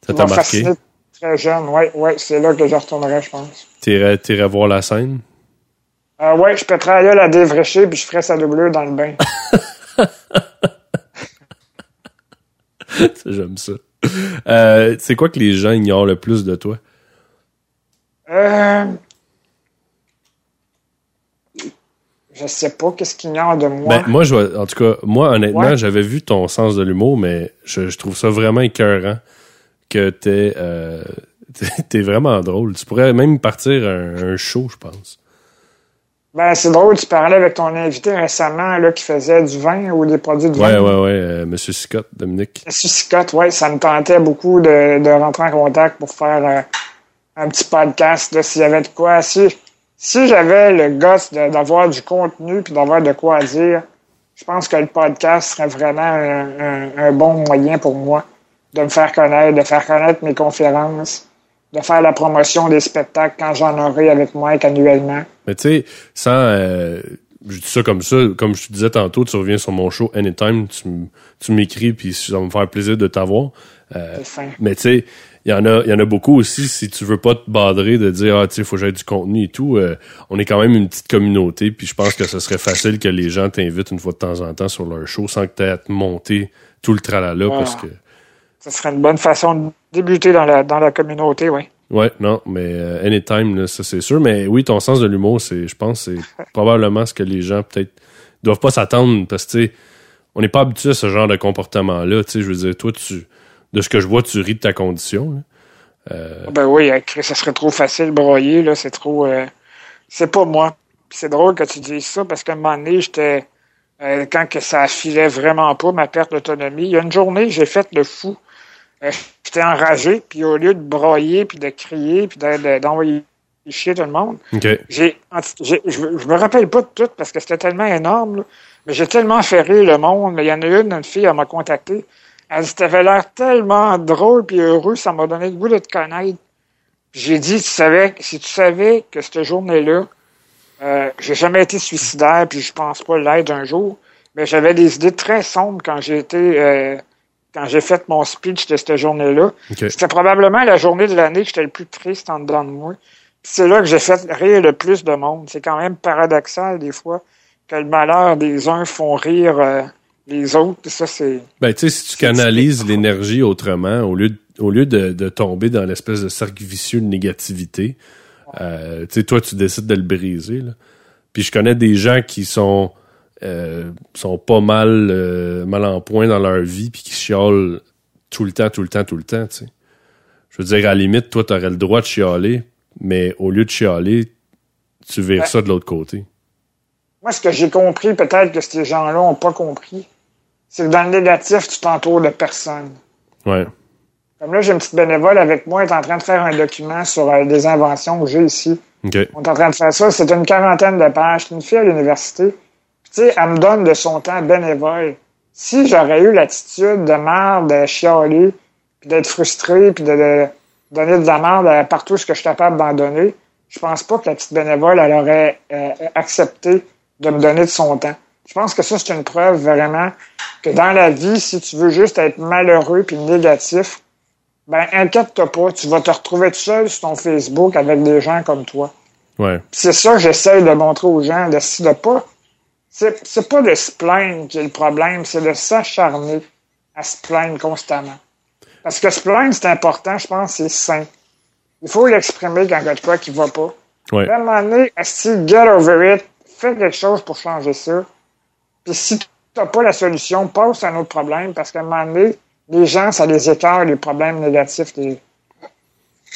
Ça t'a m'a marqué? fasciné très jeune. Ouais, ouais, c'est là que je retournerais, je pense. T'irais voir la scène? Euh, ouais, je peux travailler à la Dave Richer puis je ferais sa doublure dans le bain. J'aime ça. Euh, c'est quoi que les gens ignorent le plus de toi? Euh, je sais pas qu'est-ce qu'il y a de moi. Ben, moi, je vois- en tout cas, moi, honnêtement, Ouais. j'avais vu ton sens de l'humour, mais je, je trouve ça vraiment écœurant que t'es, euh, t'es, vraiment drôle. Tu pourrais même partir un, un show, je pense. Ben, c'est drôle, tu parlais avec ton invité récemment, là, qui faisait du vin ou des produits de Ouais, vin. ouais, ouais, euh, Monsieur Scott, Dominique. Monsieur Scott, ouais, ça me tentait beaucoup de, de rentrer en contact pour faire euh, un petit podcast, s'il y avait de quoi. Si, si j'avais le gosse d'avoir du contenu puis d'avoir de quoi dire, je pense que le podcast serait vraiment un, un- un bon moyen pour moi de me faire connaître, de faire connaître mes conférences, de faire la promotion des spectacles quand j'en aurai avec Mike annuellement. Mais tu sais, sans. euh, je dis ça comme ça, comme je te disais tantôt, tu reviens sur mon show anytime, tu, m'écris, puis ça va me faire plaisir de t'avoir. Euh, mais tu sais, il y en a, il y en a beaucoup aussi. Si tu veux pas te badrer de dire ah tu sais, faut que j'aille du contenu et tout, euh, on est quand même une petite communauté. Puis je pense que ce serait facile que les gens t'invitent une fois de temps en temps sur leur show sans que tu aies à te monter tout le tralala parce que Ce serait une bonne façon de débuter dans la, dans la communauté, oui. Ouais, non, mais euh, anytime, là, ça c'est sûr. Mais oui, ton sens de l'humour, c'est, je pense, c'est probablement ce que les gens peut-être doivent pas s'attendre parce que tu sais, on n'est pas habitué à ce genre de comportement-là. Tu sais, je veux dire, toi, tu, de ce que je vois, tu ris de ta condition. Euh, Ben oui, Chris, ça serait trop facile de broyer, là. C'est trop. euh, c'est pas moi. C'est drôle que tu dises ça parce qu'à un moment donné, j'étais. quand que ça filait vraiment pas, ma perte d'autonomie, il y a une journée, j'ai fait le fou. Euh, j'étais enragé, puis au lieu de broyer, puis de crier, puis de- de- d'envoyer chier tout le monde, j'ai, je, je me rappelle pas de tout parce que c'était tellement énorme, là. mais j'ai tellement rire le monde. Il y en a une, une fille, elle m'a contacté. Elle dit, t'avais l'air tellement drôle puis heureux, ça m'a donné le goût de te connaître. J'ai dit, tu savais, si tu savais que cette journée-là, euh, j'ai jamais été suicidaire, puis je pense pas l'être un jour, mais j'avais des idées très sombres quand j'ai été, euh, quand j'ai fait mon speech de cette journée-là. C'était probablement la journée de l'année que j'étais le plus triste en dedans de moi. C'est là que j'ai fait rire le plus de monde. C'est quand même paradoxal des fois que le malheur des uns font rire euh, les autres. Ça, c'est. Ben, tu sais, si tu canalises l'énergie autrement, au lieu de, au lieu de, de tomber dans l'espèce de cercle vicieux de négativité, euh, tu sais, toi, tu décides de le briser. Là. Puis je connais des gens qui sont euh, sont pas mal euh, mal en point dans leur vie puis qui chialent tout le temps, tout le temps, tout le temps, tu sais. Je veux dire, à la limite, toi, t'aurais le droit de chialer, mais au lieu de chialer, tu vires Ouais. ça de l'autre côté. Moi, ce que j'ai compris, peut-être que ces gens-là ont pas compris, c'est que dans le négatif, tu t'entoures de personne. Ouais. Comme là, j'ai une petite bénévole avec moi, elle est en train de faire un document sur euh, des inventions que j'ai ici. On est en train de faire ça. C'est une quarantaine de pages. C'est une fille à l'université. Sais, elle me donne de son temps bénévole. Si j'aurais eu l'attitude de merde, de chialer, puis d'être frustré, puis de, de donner de la merde à partout ce que je suis capable d'en donner, je pense pas que la petite bénévole, elle aurait euh, accepté de me donner de son temps. Je pense que ça, c'est une preuve vraiment que dans la vie, si tu veux juste être malheureux puis négatif, ben inquiète-toi pas, tu vas te retrouver tout seul sur ton Facebook avec des gens comme toi. Ouais. C'est ça que j'essaie de montrer aux gens, de, de pas. C'est pas de se plaindre qui est le problème, c'est de s'acharner à se plaindre constamment. Parce que se plaindre, c'est important, je pense, c'est sain. Il faut l'exprimer quand il y a de quoi qui va pas. Ouais. À un moment donné, get over it, fais quelque chose pour changer ça. Puis si tu n'as pas la solution, passe à un autre problème, parce qu'à un moment donné, les gens, ça les écarte, les problèmes négatifs. Les...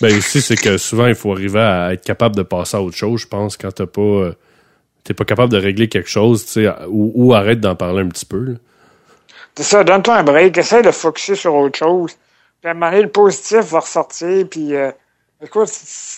Ben aussi, c'est que souvent, il faut arriver à être capable de passer à autre chose, je pense, quand t'as pas... T'es pas capable de régler quelque chose, tu sais, ou, ou arrête d'en parler un petit peu. C'est ça, donne-toi un break, essaie de focuser sur autre chose. Puis à un moment donné, le positif va ressortir, puis euh, écoute,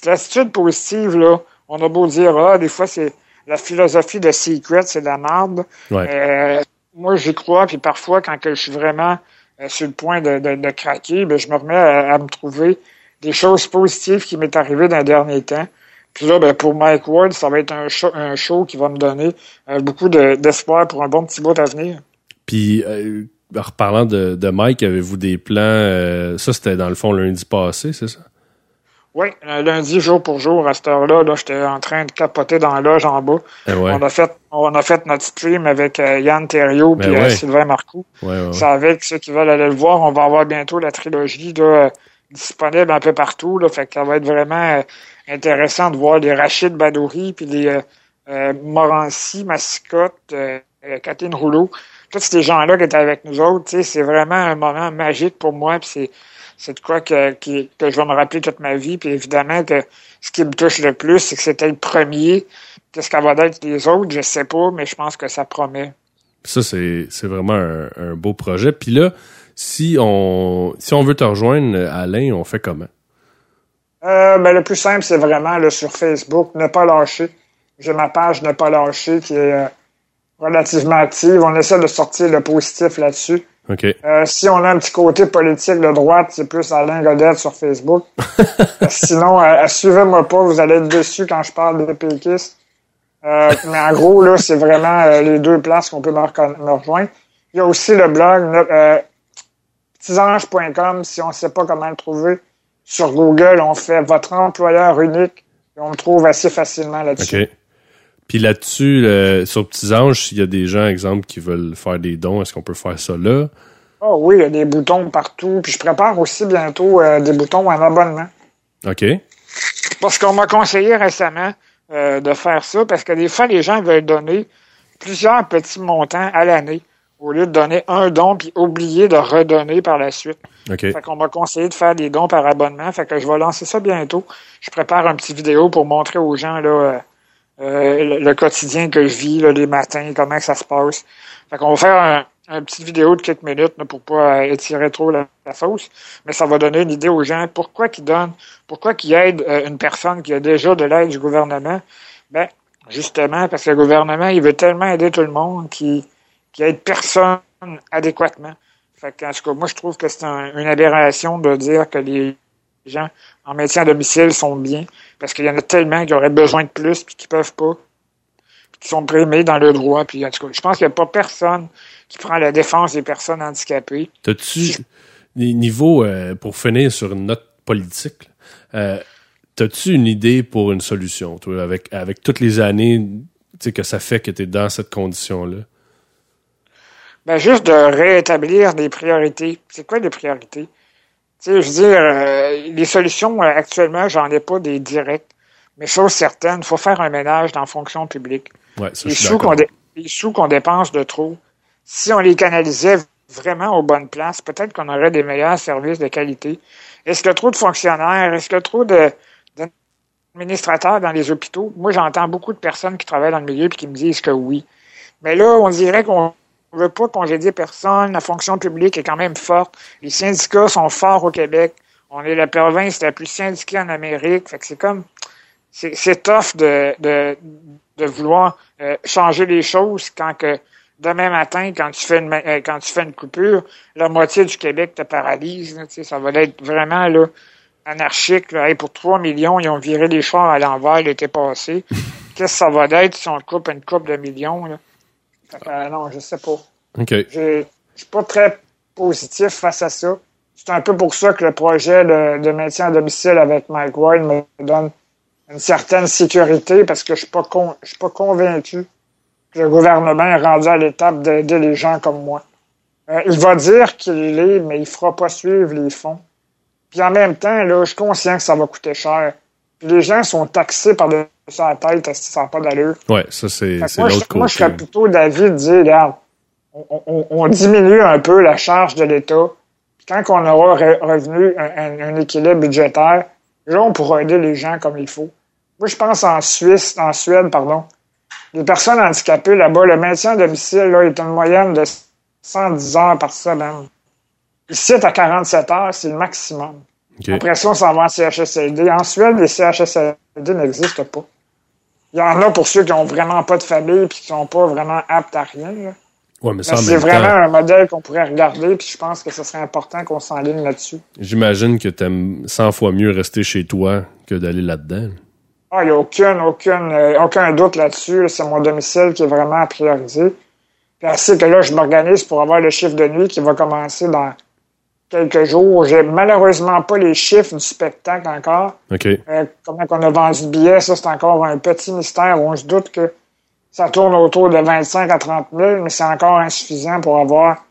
l'attitude positive, là, on a beau dire, ah, des fois, c'est la philosophie de Secret, c'est de la merde. Ouais. Euh, moi, j'y crois, puis parfois, quand je suis vraiment euh, sur le point de, de, de craquer, ben, je me remets à, à me trouver des choses positives qui m'est arrivé dans les derniers temps. Puis là, ben, pour Mike Ward, ça va être un show, un show qui va me donner euh, beaucoup de- d'espoir pour un bon petit bout à venir. Puis, euh, en reparlant de, de Mike, avez-vous des plans... euh, ça, c'était dans le fond lundi passé, c'est ça? Oui, euh, lundi, jour pour jour, à cette heure-là, là, j'étais en train de capoter dans la loge en bas. Ouais, On a fait on a fait notre stream avec euh, Yann Thériault Ben et ouais. Sylvain Marcoux. ouais. Ça avec ceux qui veulent aller le voir, on va avoir bientôt la trilogie là, euh, disponible un peu partout. Là, fait que ça va être vraiment euh, intéressant de voir les Rachid Badouri puis les euh, euh, Morancy, Massicotte, euh, Catherine Rouleau. Tous ces gens-là qui étaient avec nous autres, c'est vraiment un moment magique pour moi. Puis c'est c'est de quoi que, que je vais me rappeler toute ma vie. Puis évidemment que ce qui me touche le plus, c'est que c'était le premier. Qu'est-ce qu'elle va être les autres, je sais pas, mais je pense que ça promet. Ça, c'est c'est vraiment un, un beau projet. Puis là, si on si on veut te rejoindre, Alain, on fait comment? Euh, ben, le plus simple, c'est vraiment là, sur Facebook, ne pas lâcher. J'ai ma page Ne pas lâcher qui est euh, relativement active. On essaie de sortir le positif là-dessus. OK. Euh, si on a un petit côté politique de droite, c'est plus Alain Godette sur Facebook. Euh, Sinon, euh, suivez-moi pas, vous allez être déçus quand je parle des péquistes. Euh, mais en gros, là, c'est vraiment euh, les deux places qu'on peut me, me rejoindre. Il y a aussi le blog euh, petitange.com si on ne sait pas comment le trouver. Sur Google, on fait votre employeur unique et on me trouve assez facilement là-dessus. OK. Puis là-dessus, euh, sur Petits Anges, s'il y a des gens, exemple, qui veulent faire des dons, est-ce qu'on peut faire ça là? Oh oui, il y a des boutons partout. Puis je prépare aussi bientôt euh, des boutons en abonnement. OK. Parce qu'on m'a conseillé récemment euh, de faire ça, parce que des fois, les gens veulent donner plusieurs petits montants à l'année, au lieu de donner un don puis oublier de redonner par la suite. OK. Fait qu'on m'a conseillé de faire des dons par abonnement, fait que je vais lancer ça bientôt. Je prépare un petit vidéo pour montrer aux gens là, euh, euh, le, le quotidien que je vis, là, les matins, comment que ça se passe. Fait qu'on va faire un, un petit vidéo de quelques minutes là, pour pas euh, étirer trop la, la sauce, mais ça va donner une idée aux gens pourquoi qu'ils donnent, pourquoi qu'ils aident euh, une personne qui a déjà de l'aide du gouvernement. Ben, justement, parce que le gouvernement, il veut tellement aider tout le monde qu'il qu'il aide personne adéquatement. Fait que, en tout cas, moi, je trouve que c'est un- une aberration de dire que les gens en maintien à domicile sont bien, parce qu'il y en a tellement qui auraient besoin de plus puis qui peuvent pas, puis qui sont primés dans le droit. Puis, en tout cas, je pense qu'il n'y a pas personne qui prend la défense des personnes handicapées. T'as-tu, des niveaux, euh, pour finir sur une note politique, euh, t'as-tu une idée pour une solution, toi, avec, avec toutes les années tu que ça fait que t'es dans cette condition-là? Ben, juste de rétablir des priorités. C'est quoi les priorités? Tu sais, je veux dire, euh, les solutions, euh, actuellement, j'en ai pas des directs. Mais chose certaine, il faut faire un ménage dans la fonction publique. Ouais, ça, les sous qu'on dé- les sous qu'on dépense de trop, si on les canalisait vraiment aux bonnes places, peut-être qu'on aurait des meilleurs services de qualité. Est-ce qu'il y a trop de fonctionnaires? Est-ce qu'il y a trop de d'administrateurs dans les hôpitaux? Moi, j'entends beaucoup de personnes qui travaillent dans le milieu et qui me disent que oui. Mais là, on dirait qu'on veut pas congédier personne. La fonction publique est quand même forte. Les syndicats sont forts au Québec. On est la province la plus syndiquée en Amérique. Fait que c'est comme c'est c'est tough de, de, de vouloir euh, changer les choses quand que demain matin, quand tu fais une euh, quand tu fais une coupure, la moitié du Québec te paralyse. là, ça va être vraiment là, anarchique. Là. Hey, pour 3 millions, ils ont viré les chars à l'envers l'été passé. Qu'est-ce que ça va être si on coupe une coupe de millions? Là? Que, non, je sais pas. Je je suis pas très positif face à ça. c'est un peu pour ça que le projet de, de maintien à domicile avec Mike Ward me donne une certaine sécurité parce que je suis pas con, je suis pas convaincu que le gouvernement est rendu à l'étape d'aider les gens comme moi. Euh, il va dire qu'il est, mais il fera pas suivre les fonds. Puis en même temps, là, je suis conscient que ça va coûter cher. Puis les gens sont taxés par dessus la tête ça n'a pas d'allure. Ouais, ça c'est l'autre côté. Moi, je serais plutôt d'avis de dire, regarde, on, on, on, diminue un peu la charge de l'État. Quand on aura revenu un, un, équilibre budgétaire, là, on pourra aider les gens comme il faut. Moi, je pense en Suisse, en Suède, pardon. Les personnes handicapées, là-bas, le maintien à domicile, là, est une moyenne de 110 heures par semaine. Ici, à 47 heures, c'est le maximum. Okay. Après ça, on s'en va en CHSLD. En Suède, les CHSLD n'existent pas. Il y en a pour ceux qui ont vraiment pas de famille puis qui sont pas vraiment aptes à rien. Là. Ouais, mais, mais c'est vraiment un modèle qu'on pourrait regarder, puis je pense que ce serait important qu'on s'enligne là-dessus. J'imagine que tu aimes 100 fois mieux rester chez toi que d'aller là-dedans. Ah, il n'y a aucune, aucune, euh, aucun doute là-dessus. C'est mon domicile qui est vraiment à prioriser. Puis ainsi que là, je m'organise pour avoir le chiffre de nuit qui va commencer dans quelques jours. J'ai malheureusement pas les chiffres du spectacle encore. OK. Euh, comment on a vendu de billets, ça, c'est encore un petit mystère où on se doute que ça tourne autour de 25 à 30 000, mais c'est encore insuffisant pour avoir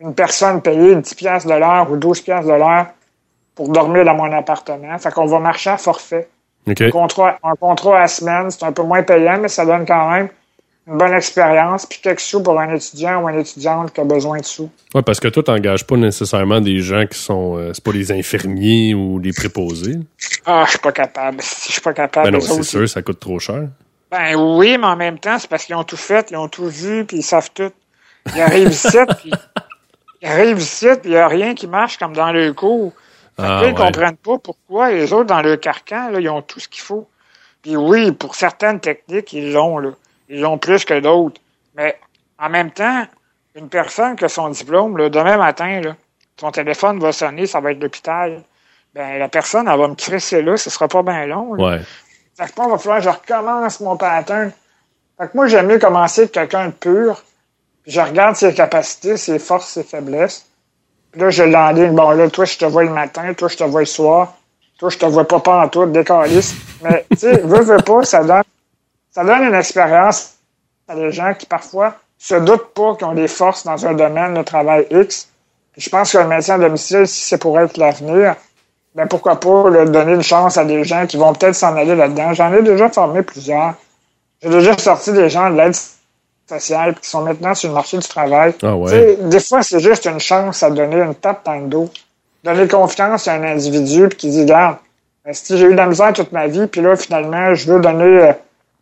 une personne payée 10 piastres de l'heure ou 12 piastres de l'heure pour dormir dans mon appartement. Fait qu'on va marcher à forfait. Okay. Un, contrat, un contrat à semaine, c'est un peu moins payant, mais ça donne quand même une bonne expérience, puis quelques sous pour un étudiant ou une étudiante qui a besoin de sous. Oui, parce que toi, tu n'engages pas nécessairement des gens qui sont. Euh, c'est pas des infirmiers ou des préposés. Ah, je suis pas capable. Je suis pas capable. Ben non, c'est sûr, ça coûte trop cher. Ben oui, mais en même temps, c'est parce qu'ils ont tout fait, ils ont tout vu, puis ils savent tout. Ils arrivent ici, puis ils arrivent ici, puis il n'y a rien qui marche comme dans le cours. Ah, ils ne comprennent pas pourquoi les autres, dans le carcan, là, ils ont tout ce qu'il faut. Puis oui, pour certaines techniques, ils l'ont, là. Ils l'ont plus que d'autres. Mais en même temps, une personne qui a son diplôme, là, demain matin, là, son téléphone va sonner, ça va être l'hôpital. Ben, la personne, elle va me crisser là, ce sera pas bien long. Là. Ouais. Fait que moi, il va falloir que je recommence mon pattern. Fait que moi, j'aime mieux commencer avec quelqu'un de pur. Puis je regarde ses capacités, ses forces, ses faiblesses. Puis là, je l'enligne. Bon, là, toi, je te vois le matin, toi, je te vois le soir. Toi, je te vois pas pas en décaliste. Mais, tu sais, veux, veux pas, ça donne, ça donne une expérience à des gens qui, parfois, se doutent pas qu'ils ont des forces dans un domaine de travail X. Puis je pense que le médecin à domicile, si c'est pour être l'avenir, ben pourquoi pas là, donner une chance à des gens qui vont peut-être s'en aller là-dedans. J'en ai déjà formé plusieurs. J'ai déjà sorti des gens de l'aide sociale qui sont maintenant sur le marché du travail. Ah ouais. Des fois, c'est juste une chance à donner une tape dans le dos. Donner confiance à un individu puis qui dit, regarde, si j'ai eu de la misère toute ma vie, puis là, finalement, je veux donner euh,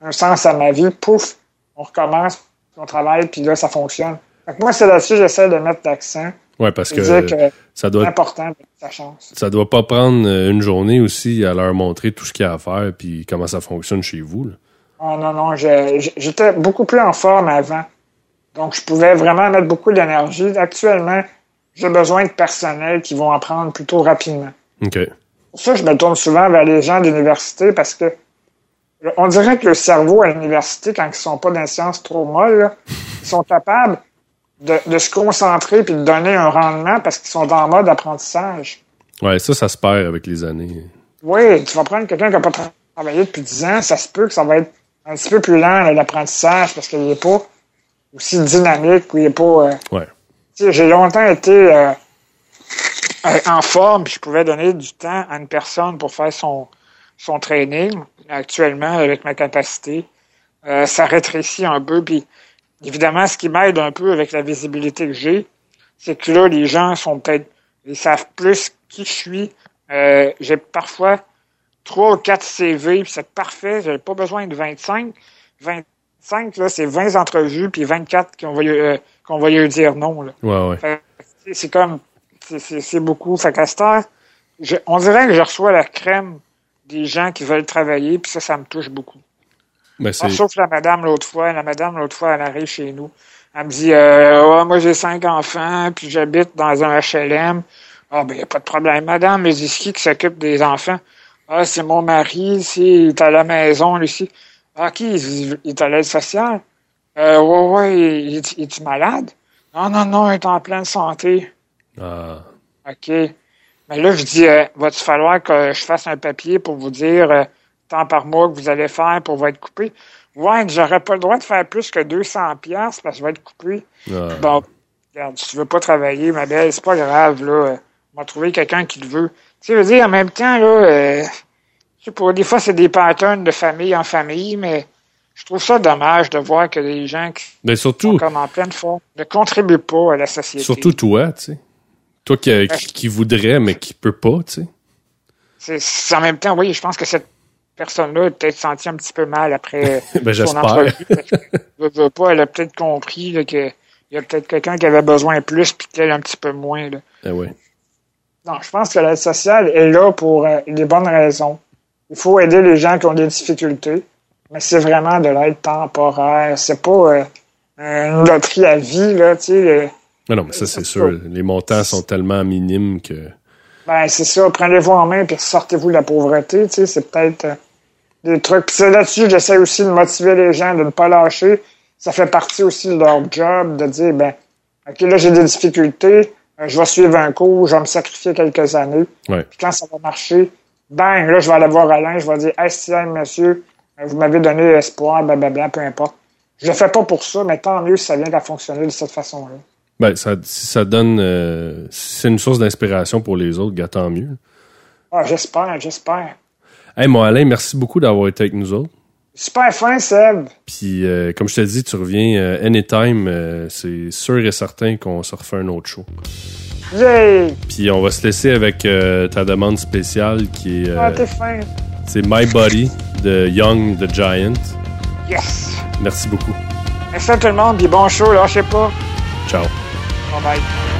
un sens à ma vie, pouf, on recommence, on travaille, puis là, ça fonctionne. Que moi, c'est là-dessus que j'essaie de mettre l'accent. Ouais, parce que, ça doit être important sa chance. Ça doit pas prendre euh, une journée aussi à leur montrer tout ce qu'il y a à faire puis comment ça fonctionne chez vous. Là. Oh non, non, j'étais beaucoup plus en forme avant. Donc, je pouvais vraiment mettre beaucoup d'énergie. Actuellement, j'ai besoin de personnel qui vont apprendre plutôt rapidement. OK. Pour ça, je me tourne souvent vers les gens d'université parce que on dirait que le cerveau à l'université, quand ils sont pas dans les sciences trop molles, ils sont capables de, de, se concentrer puis de donner un rendement parce qu'ils sont en mode apprentissage. Ouais, ça, ça se perd avec les années. Oui, tu vas prendre quelqu'un qui n'a pas travaillé depuis 10 ans, ça se peut que ça va être un petit peu plus lent, l'apprentissage, parce qu'il n'est pas aussi dynamique, ou il n'est pas... Euh, ouais. J'ai longtemps été euh, en forme, puis je pouvais donner du temps à une personne pour faire son, son training. Actuellement, avec ma capacité, euh, ça rétrécit un peu, puis Évidemment, ce qui m'aide un peu avec la visibilité que j'ai, c'est que là, les gens sont peut-être, ils savent plus qui je suis. Euh, j'ai parfois trois ou quatre CV, puis c'est parfait, j'ai pas besoin de 25. 25, là, c'est 20 entrevues, puis 24 qu'on va, euh, qu'on va lui dire non. Là. Ouais, ouais. C'est comme, c'est beaucoup. Fait qu'à on dirait que je reçois la crème des gens qui veulent travailler, puis ça, ça me touche beaucoup. Ben, sauf la madame l'autre fois. La madame l'autre fois, elle arrive chez nous. Elle me dit euh, moi j'ai cinq enfants, puis j'habite dans un HLM. Ah ben y a pas de problème, madame, mais c'est qui qui s'occupe des enfants? Ah, c'est mon mari, si, il est à la maison, lui, Ah, qui? Il, est à l'aide sociale? Euh, ouais, ouais, il, est malade? Non, non, non, il est en pleine santé. Ah. OK. Mais là, je dis, euh, va-tu falloir que je fasse un papier pour vous dire euh, tant par mois que vous allez faire pour vous être coupé? Ouais, j'aurais pas le droit de faire plus que 200 pièces parce que je vais être coupé. Bon, regarde, si tu veux pas travailler, ma belle, c'est pas grave, là. On va trouver quelqu'un qui le veut. Tu sais, je veux dire, en même temps, là, euh, pas, des fois, c'est des patterns de famille en famille, mais je trouve ça dommage de voir que les gens qui Ben sont comme en pleine forme ne contribuent pas à la société. surtout toi, tu sais. Toi qui, qui, qui voudrais, mais qui peut pas, tu sais. C'est- en même temps, oui, je pense que cette personne-là a peut-être senti un petit peu mal après Ben, son entrevue. parce que, pas, elle a peut-être compris là, que il y a peut-être quelqu'un qui avait besoin plus puis qu'elle un petit peu moins. Là. Eh ouais. Non, je pense que l'aide sociale est là pour euh, des bonnes raisons. Il faut aider les gens qui ont des difficultés, mais c'est vraiment de l'aide temporaire. C'est pas euh, une loterie à vie, là, tu sais. Mais non, mais ça, c'est sûr. Les montants sont tellement minimes que. Ben, c'est ça, prenez-vous en main puis sortez-vous de la pauvreté, tu sais, c'est peut-être euh, des trucs. Puis c'est là-dessus, j'essaie aussi de motiver les gens, de ne pas lâcher. Ça fait partie aussi de leur job, de dire, ben, OK, là, j'ai des difficultés, euh, je vais suivre un cours, je vais me sacrifier quelques années. Ouais. Puis quand ça va marcher, bang, là, je vais aller voir Alain, je vais dire, hey, Stian, monsieur, euh, vous m'avez donné espoir, blablabla, peu importe. Je le fais pas pour ça, mais tant mieux si ça vient à fonctionner de cette façon-là. Ben, ça, si ça donne. euh, si c'est une source d'inspiration pour les autres, gars, tant mieux. Ah, j'espère, j'espère. Hey, mon Alain, merci beaucoup d'avoir été avec nous autres. Super fin, Seb. Puis, euh, comme je te dis, tu reviens euh, anytime. c'est sûr et certain qu'on se refait un autre show. Yay! Puis, on va se laisser avec ta demande spéciale qui est. Ah, t'es fin. c'est My Body de Young the Giant. Yes! Merci beaucoup. Merci à tout le monde, puis bon show, lâchez pas. Ciao. Bye.